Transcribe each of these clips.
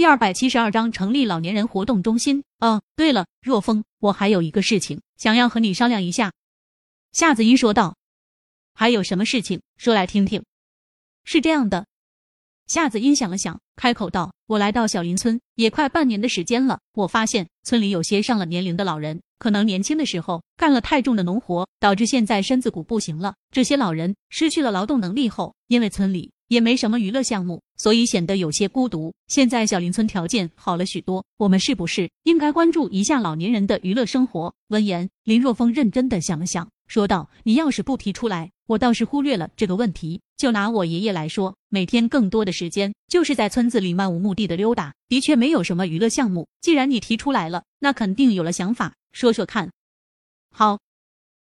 第二百七十二章成立老年人活动中心。哦，对了，若风，我还有一个事情想要和你商量一下。夏子音说道。还有什么事情？说来听听。是这样的。夏子音想了想，开口道：“我来到小林村也快半年的时间了，我发现村里有些上了年龄的老人，可能年轻的时候干了太重的农活，导致现在身子骨不行了。这些老人失去了劳动能力后，因为村里……”也没什么娱乐项目，所以显得有些孤独。现在小林村条件好了许多，我们是不是应该关注一下老年人的娱乐生活？闻言，林若风认真的想了想，说道：“你要是不提出来，我倒是忽略了这个问题。就拿我爷爷来说，每天更多的时间就是在村子里漫无目的的溜达，的确没有什么娱乐项目。既然你提出来了，那肯定有了想法，说说看。”好。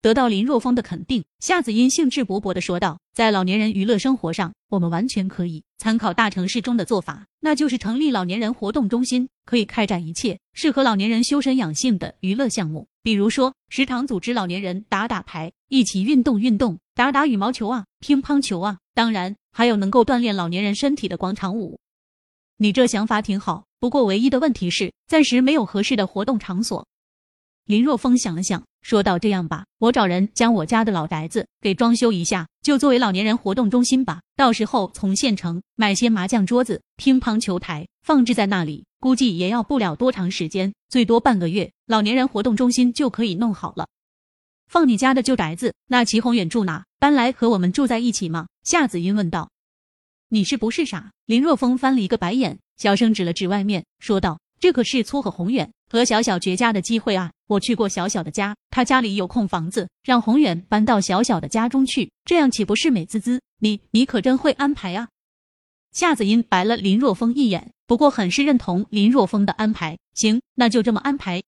得到林若风的肯定，夏子音兴致勃勃地说道：“在老年人娱乐生活上，我们完全可以参考大城市中的做法，那就是成立老年人活动中心，可以开展一切适合老年人修身养性的娱乐项目。比如说，食堂组织老年人打打牌，一起运动运动，打打羽毛球啊，乒乓球啊。当然，还有能够锻炼老年人身体的广场舞。你这想法挺好，不过唯一的问题是，暂时没有合适的活动场所。”林若风想了想。说道这样吧，我找人将我家的老宅子给装修一下，就作为老年人活动中心吧。到时候从县城买些麻将桌子、乒乓球台放置在那里，估计也要不了多长时间，最多半个月，老年人活动中心就可以弄好了。放你家的旧宅子，那齐宏远住哪？搬来和我们住在一起吗？夏子音问道。你是不是傻？林若风翻了一个白眼，小声指了指外面，说道。这可是撮合宏远和小小绝佳的机会啊！我去过小小的家，他家里有空房子，让宏远搬到小小的家中去，这样岂不是美滋滋？你你可真会安排啊！夏子音白了林若风一眼，不过很是认同林若风的安排。行，那就这么安排。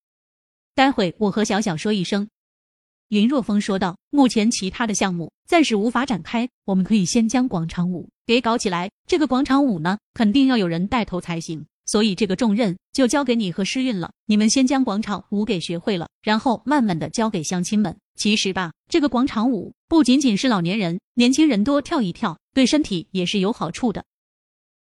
待会我和小小说一声。林若风说道：“目前其他的项目暂时无法展开，我们可以先将广场舞给搞起来。这个广场舞呢，肯定要有人带头才行。”所以这个重任就交给你和诗韵了。你们先将广场舞给学会了，然后慢慢的交给乡亲们。其实吧，这个广场舞不仅仅是老年人，年轻人多跳一跳，对身体也是有好处的。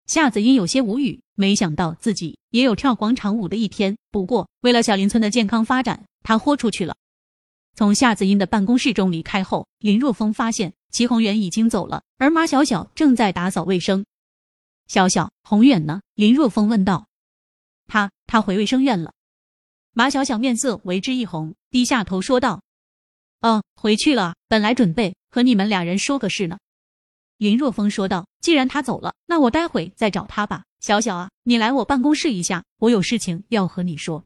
夏子音有些无语，没想到自己也有跳广场舞的一天。不过为了小林村的健康发展，他豁出去了。从夏子音的办公室中离开后，林若风发现齐宏远已经走了，而马小小正在打扫卫生。小小，宏远呢？林若风问道。他他回卫生院了。马小小面色为之一红，低下头说道：“哦，回去了。本来准备和你们俩人说个事呢。”林若风说道：“既然他走了，那我待会再找他吧。小小啊，你来我办公室一下，我有事情要和你说。”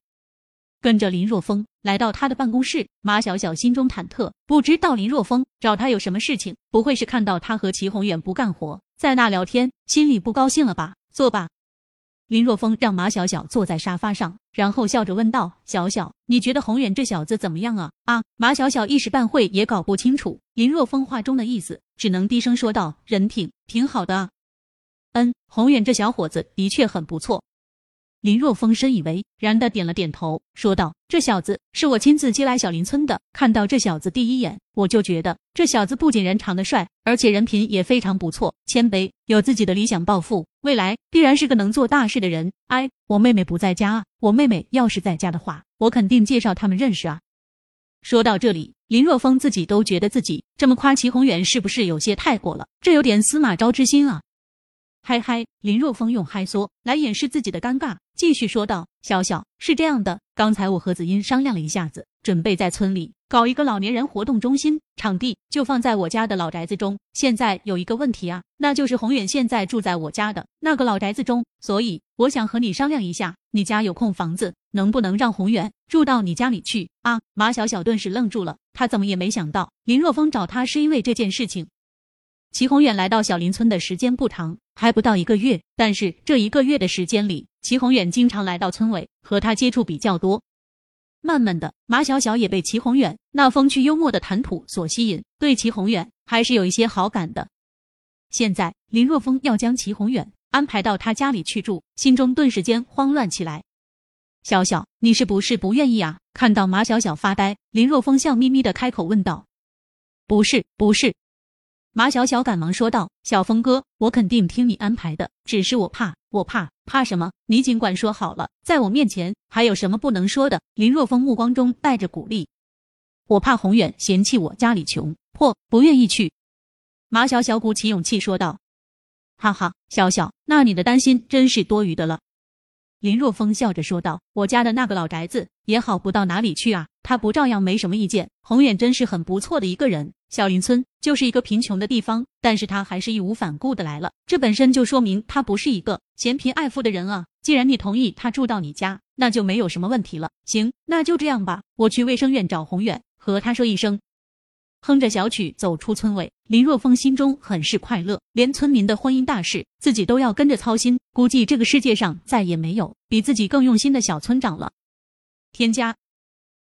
跟着林若风来到他的办公室，马小小心中忐忑，不知道林若风找他有什么事情，不会是看到他和齐宏远不干活？在那聊天，心里不高兴了吧？坐吧。林若风让马小小坐在沙发上，然后笑着问道：“小小，你觉得宏远这小子怎么样啊？”啊！马小小一时半会也搞不清楚林若风话中的意思，只能低声说道：“人挺挺好的啊。”嗯，宏远这小伙子的确很不错。林若风深以为然的点了点头，说道：“这小子是我亲自接来小林村的。看到这小子第一眼，我就觉得这小子不仅人长得帅，而且人品也非常不错，谦卑，有自己的理想抱负，未来必然是个能做大事的人。哎，我妹妹不在家啊，我妹妹要是在家的话，我肯定介绍他们认识啊。”说到这里，林若风自己都觉得自己这么夸齐宏远是不是有些太过了？这有点司马昭之心啊。嗨嗨，林若风用嗨缩来掩饰自己的尴尬，继续说道：“小小是这样的，刚才我和子音商量了一下子，准备在村里搞一个老年人活动中心，场地就放在我家的老宅子中。现在有一个问题啊，那就是宏远现在住在我家的那个老宅子中，所以我想和你商量一下，你家有空房子，能不能让宏远住到你家里去啊？”马小小顿时愣住了，他怎么也没想到林若风找他是因为这件事情。齐宏远来到小林村的时间不长。还不到一个月，但是这一个月的时间里，齐宏远经常来到村委，和他接触比较多。慢慢的，马小小也被齐宏远那风趣幽默的谈吐所吸引，对齐宏远还是有一些好感的。现在林若风要将齐宏远安排到他家里去住，心中顿时间慌乱起来。小小，你是不是不愿意啊？看到马小小发呆，林若风笑眯眯的开口问道：“不是，不是。”马小小赶忙说道：“小峰哥，我肯定听你安排的，只是我怕，我怕，怕什么？你尽管说好了，在我面前还有什么不能说的？”林若风目光中带着鼓励：“我怕宏远嫌弃我家里穷破，不愿意去。”马小小鼓起勇气说道：“哈哈，小小，那你的担心真是多余的了。”林若风笑着说道：“我家的那个老宅子也好不到哪里去啊，他不照样没什么意见？宏远真是很不错的一个人。”小林村就是一个贫穷的地方，但是他还是义无反顾的来了，这本身就说明他不是一个嫌贫爱富的人啊。既然你同意他住到你家，那就没有什么问题了。行，那就这样吧，我去卫生院找宏远，和他说一声。哼着小曲走出村委，林若风心中很是快乐，连村民的婚姻大事自己都要跟着操心，估计这个世界上再也没有比自己更用心的小村长了。添加